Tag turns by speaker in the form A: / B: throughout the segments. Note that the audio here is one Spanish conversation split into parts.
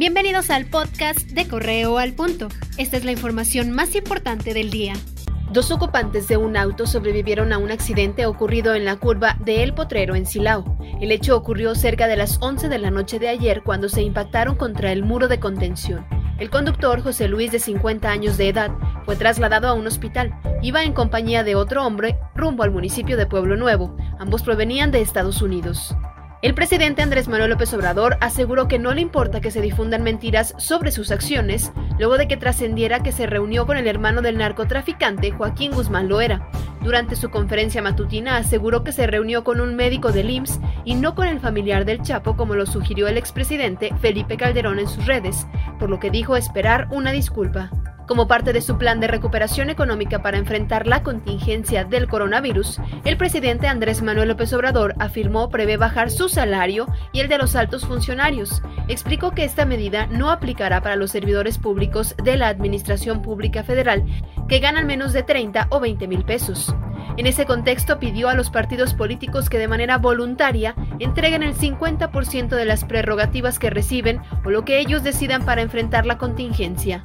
A: Bienvenidos al podcast de Correo al Punto. Esta es la información más importante del día. Dos ocupantes de un auto sobrevivieron a un accidente ocurrido en la curva de El Potrero en Silao. El hecho ocurrió cerca de las 11 de la noche de ayer cuando se impactaron contra el muro de contención. El conductor, José Luis, de 50 años de edad, fue trasladado a un hospital. Iba en compañía de otro hombre rumbo al municipio de Pueblo Nuevo. Ambos provenían de Estados Unidos. El presidente Andrés Manuel López Obrador aseguró que no le importa que se difundan mentiras sobre sus acciones, luego de que trascendiera que se reunió con el hermano del narcotraficante Joaquín Guzmán Loera. Durante su conferencia matutina aseguró que se reunió con un médico del IMSS y no con el familiar del Chapo como lo sugirió el expresidente Felipe Calderón en sus redes, por lo que dijo esperar una disculpa. Como parte de su plan de recuperación económica para enfrentar la contingencia del coronavirus, el presidente Andrés Manuel López Obrador afirmó prevé bajar su salario y el de los altos funcionarios. Explicó que esta medida no aplicará para los servidores públicos de la Administración Pública Federal que ganan menos de 30 o 20 mil pesos. En ese contexto pidió a los partidos políticos que de manera voluntaria entreguen el 50% de las prerrogativas que reciben o lo que ellos decidan para enfrentar la contingencia.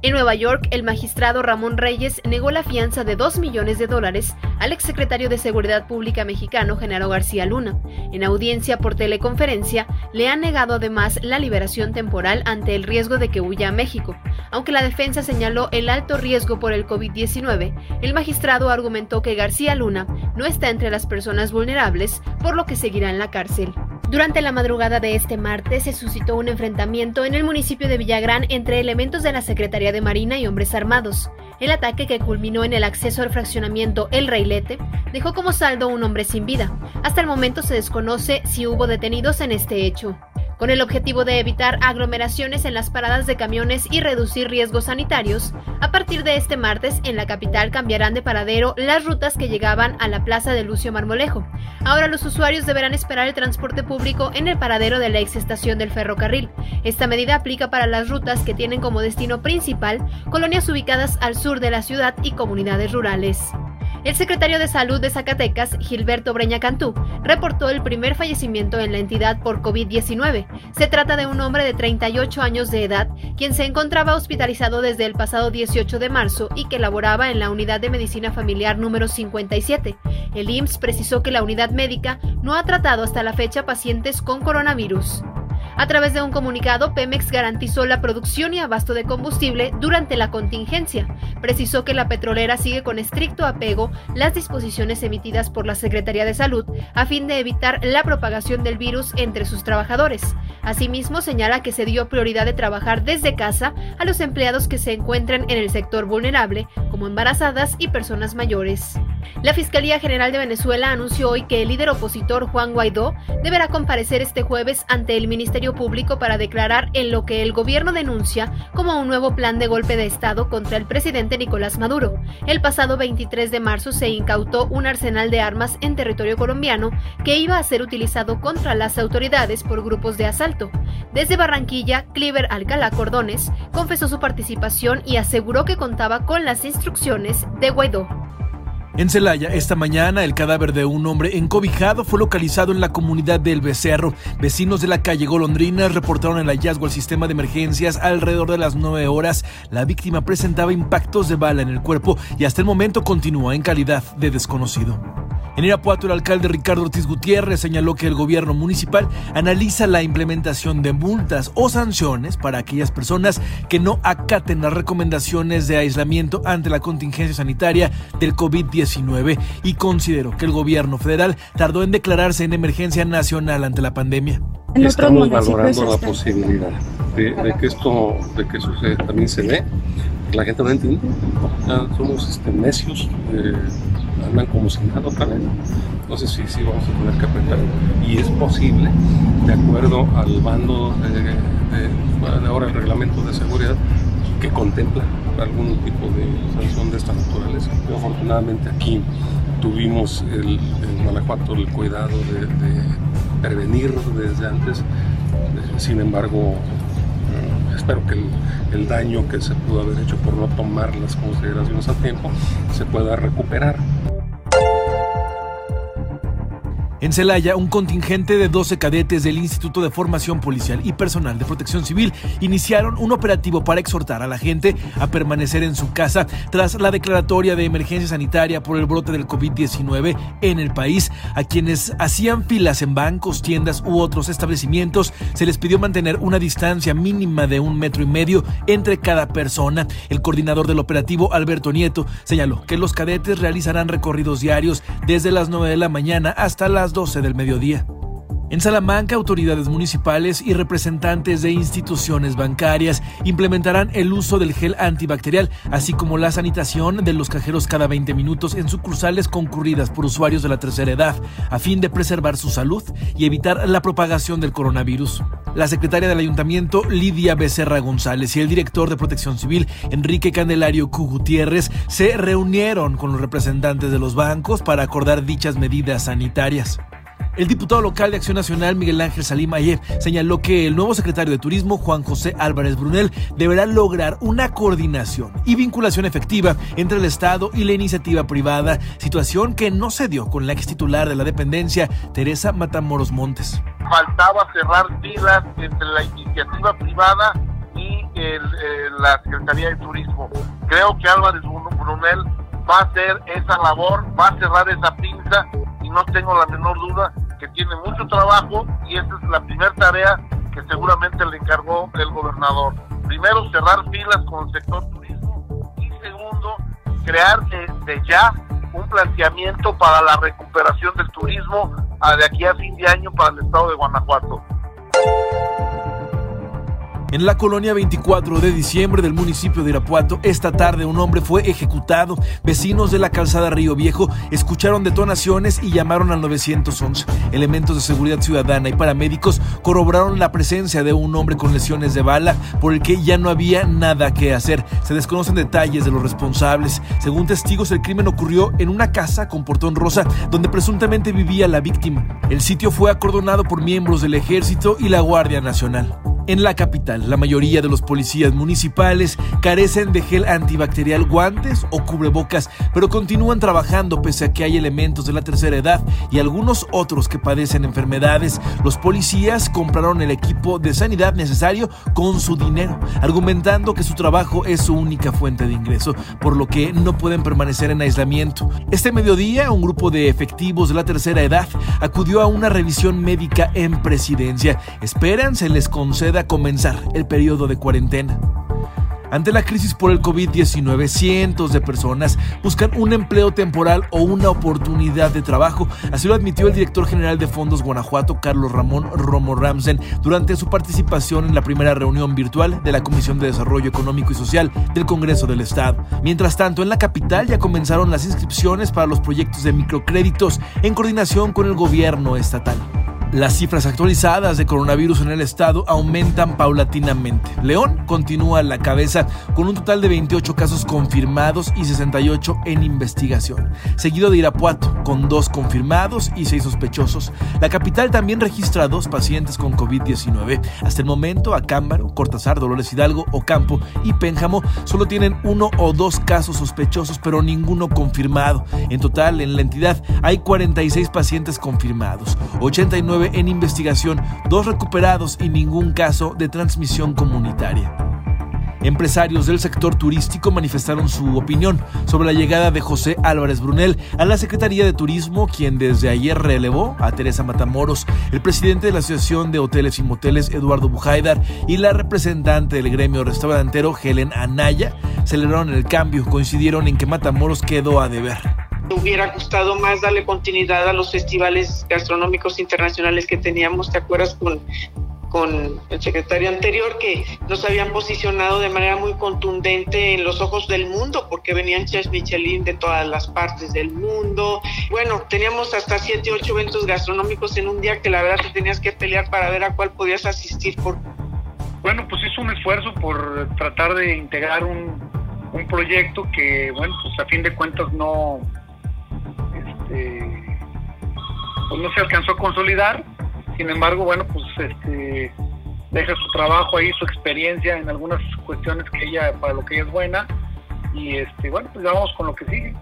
A: En Nueva York, el magistrado Ramón Reyes negó la fianza de 2 millones de dólares al exsecretario de Seguridad Pública mexicano Genaro García Luna. En audiencia por teleconferencia, le ha negado además la liberación temporal ante el riesgo de que huya a México. Aunque la defensa señaló el alto riesgo por el COVID-19, el magistrado argumentó que García Luna no está entre las personas vulnerables, por lo que seguirá en la cárcel. Durante la madrugada de este martes se suscitó un enfrentamiento en el municipio de Villagrán entre elementos de la Secretaría de Marina y hombres armados. El ataque que culminó en el acceso al fraccionamiento El Reilete dejó como saldo un hombre sin vida. Hasta el momento se desconoce si hubo detenidos en este hecho con el objetivo de evitar aglomeraciones en las paradas de camiones y reducir riesgos sanitarios, a partir de este martes en la capital cambiarán de paradero las rutas que llegaban a la plaza de Lucio Marmolejo. Ahora los usuarios deberán esperar el transporte público en el paradero de la ex estación del ferrocarril. Esta medida aplica para las rutas que tienen como destino principal colonias ubicadas al sur de la ciudad y comunidades rurales. El secretario de Salud de Zacatecas, Gilberto Breña Cantú, reportó el primer fallecimiento en la entidad por COVID-19. Se trata de un hombre de 38 años de edad, quien se encontraba hospitalizado desde el pasado 18 de marzo y que laboraba en la unidad de medicina familiar número 57. El IMSS precisó que la unidad médica no ha tratado hasta la fecha pacientes con coronavirus. A través de un comunicado, Pemex garantizó la producción y abasto de combustible durante la contingencia. Precisó que la petrolera sigue con estricto apego las disposiciones emitidas por la Secretaría de Salud a fin de evitar la propagación del virus entre sus trabajadores. Asimismo, señala que se dio prioridad de trabajar desde casa a los empleados que se encuentran en el sector vulnerable, como embarazadas y personas mayores. La Fiscalía General de Venezuela anunció hoy que el líder opositor Juan Guaidó deberá comparecer este jueves ante el Ministerio Público para declarar en lo que el gobierno denuncia como un nuevo plan de golpe de Estado contra el presidente Nicolás Maduro. El pasado 23 de marzo se incautó un arsenal de armas en territorio colombiano que iba a ser utilizado contra las autoridades por grupos de asalto. Desde Barranquilla, Cliver Alcalá Cordones confesó su participación y aseguró que contaba con las instrucciones de Guaidó.
B: En Celaya, esta mañana, el cadáver de un hombre encobijado fue localizado en la comunidad del Becerro. Vecinos de la calle Golondrinas reportaron el hallazgo al sistema de emergencias alrededor de las 9 horas. La víctima presentaba impactos de bala en el cuerpo y hasta el momento continúa en calidad de desconocido. En Irapuato, el alcalde Ricardo Ortiz Gutiérrez señaló que el gobierno municipal analiza la implementación de multas o sanciones para aquellas personas que no acaten las recomendaciones de aislamiento ante la contingencia sanitaria del COVID-19 y consideró que el gobierno federal tardó en declararse en emergencia nacional ante la pandemia.
C: Estamos valorando la posibilidad de, que esto, de que eso también se dé. La gente no entiende, somos este, necios. Eh, andan como si nada otra vez. Entonces sí, sí vamos a tener que apretar. Y es posible, de acuerdo al bando de, ahora el reglamento de seguridad, que contempla algún tipo de sanción de esta naturaleza. afortunadamente aquí tuvimos el, en Guanajuato el cuidado de, prevenir desde antes. sin embargo, eh, espero que el, daño que se pudo haber hecho por no tomar las consideraciones a tiempo se pueda recuperar.
B: En Celaya, un contingente de 12 cadetes del Instituto de Formación Policial y Personal de Protección Civil iniciaron un operativo para exhortar a la gente a permanecer en su casa tras la declaratoria de emergencia sanitaria por el brote del COVID-19 en el país. A quienes hacían filas en bancos, tiendas u otros establecimientos se les pidió mantener una distancia mínima de un metro y medio entre cada persona. El coordinador del operativo, Alberto Nieto, señaló que los cadetes realizarán recorridos diarios desde las 9 de la mañana hasta las 12 del mediodía. En Salamanca, autoridades municipales y representantes de instituciones bancarias implementarán el uso del gel antibacterial, así como la sanitación de los cajeros cada 20 minutos en sucursales concurridas por usuarios de la tercera edad, a fin de preservar su salud y evitar la propagación del coronavirus. La secretaria del ayuntamiento, Lidia Becerra González, y el director de Protección Civil, Enrique Candelario Q. Gutiérrez, se reunieron con los representantes de los bancos para acordar dichas medidas sanitarias. El diputado local de Acción Nacional, Miguel Ángel Salim Ayer, señaló que el nuevo secretario de Turismo, Juan José Álvarez Brunel, deberá lograr una coordinación y vinculación efectiva entre el Estado y la iniciativa privada, situación que no se dio con la ex titular de la dependencia, Teresa Matamoros Montes.
D: Faltaba cerrar filas entre la iniciativa privada y la Secretaría de Turismo. Creo que Álvarez Brunel va a hacer esa labor, va a cerrar esa pinza y no tengo la menor duda que tiene mucho trabajo y esa es la primera tarea que seguramente le encargó el gobernador. Primero, cerrar filas con el sector turismo y segundo, crear desde ya un planteamiento para la recuperación del turismo de aquí a fin de año para el estado de Guanajuato.
B: En la colonia 24 de diciembre del municipio de Irapuato, esta tarde un hombre fue ejecutado. Vecinos de la calzada Río Viejo escucharon detonaciones y llamaron al 911. Elementos de seguridad ciudadana y paramédicos corroboraron la presencia de un hombre con lesiones de bala por el que ya no había nada que hacer. Se desconocen detalles de los responsables. Según testigos, el crimen ocurrió en una casa con portón rosa donde presuntamente vivía la víctima. El sitio fue acordonado por miembros del ejército y la Guardia Nacional. En la capital, la mayoría de los policías municipales carecen de gel antibacterial, guantes o cubrebocas, pero continúan trabajando pese a que hay elementos de la tercera edad y algunos otros que padecen enfermedades. Los policías compraron el equipo de sanidad necesario con su dinero, argumentando que su trabajo es su única fuente de ingreso, por lo que no pueden permanecer en aislamiento. Este mediodía, un grupo de efectivos de la tercera edad acudió a una revisión médica en presidencia. Esperan se les conceda comenzar el periodo de cuarentena. Ante la crisis por el COVID-19, cientos de personas buscan un empleo temporal o una oportunidad de trabajo. Así lo admitió el director general de Fondos Guanajuato, Carlos Ramón Romo Ramsen, durante su participación en la primera reunión virtual de la Comisión de Desarrollo Económico y Social del Congreso del Estado. Mientras tanto, en la capital ya comenzaron las inscripciones para los proyectos de microcréditos en coordinación con el gobierno estatal. Las cifras actualizadas de coronavirus en el estado aumentan paulatinamente. León continúa la cabeza con un total de 28 casos confirmados y 68 en investigación, seguido de Irapuato con dos confirmados y seis sospechosos. La capital también registra dos pacientes con COVID-19. Hasta el momento, Acámbaro, Cortázar, Dolores Hidalgo, Ocampo y Pénjamo solo tienen uno o dos casos sospechosos, pero ninguno confirmado. En total, en la entidad hay 46 pacientes confirmados, 89 en investigación, dos recuperados y ningún caso de transmisión comunitaria. Empresarios del sector turístico manifestaron su opinión sobre la llegada de José Álvarez Brunel a la Secretaría de Turismo, quien desde ayer relevó a Teresa Matamoros, el presidente de la Asociación de Hoteles y Moteles, Eduardo Bujaidar, y la representante del gremio restaurantero, Helen Anaya, celebraron el cambio, coincidieron en que Matamoros quedó a deber
E: hubiera gustado más darle continuidad a los festivales gastronómicos internacionales que teníamos, ¿te acuerdas? Con, el secretario anterior que nos habían posicionado de manera muy contundente en los ojos del mundo porque venían chefs Michelin de todas las partes del mundo. Bueno, teníamos hasta siete, ocho eventos gastronómicos en un día que la verdad te tenías que pelear para ver a cuál podías asistir. Por...
F: Bueno, pues hizo un esfuerzo por tratar de integrar un proyecto que, bueno, pues a fin de cuentas no, este, pues no se alcanzó a consolidar. Sin embargo, bueno, pues este, deja su trabajo ahí, su experiencia en algunas cuestiones que ella, para lo que ella es buena. Y este, bueno, pues vamos con lo que sigue.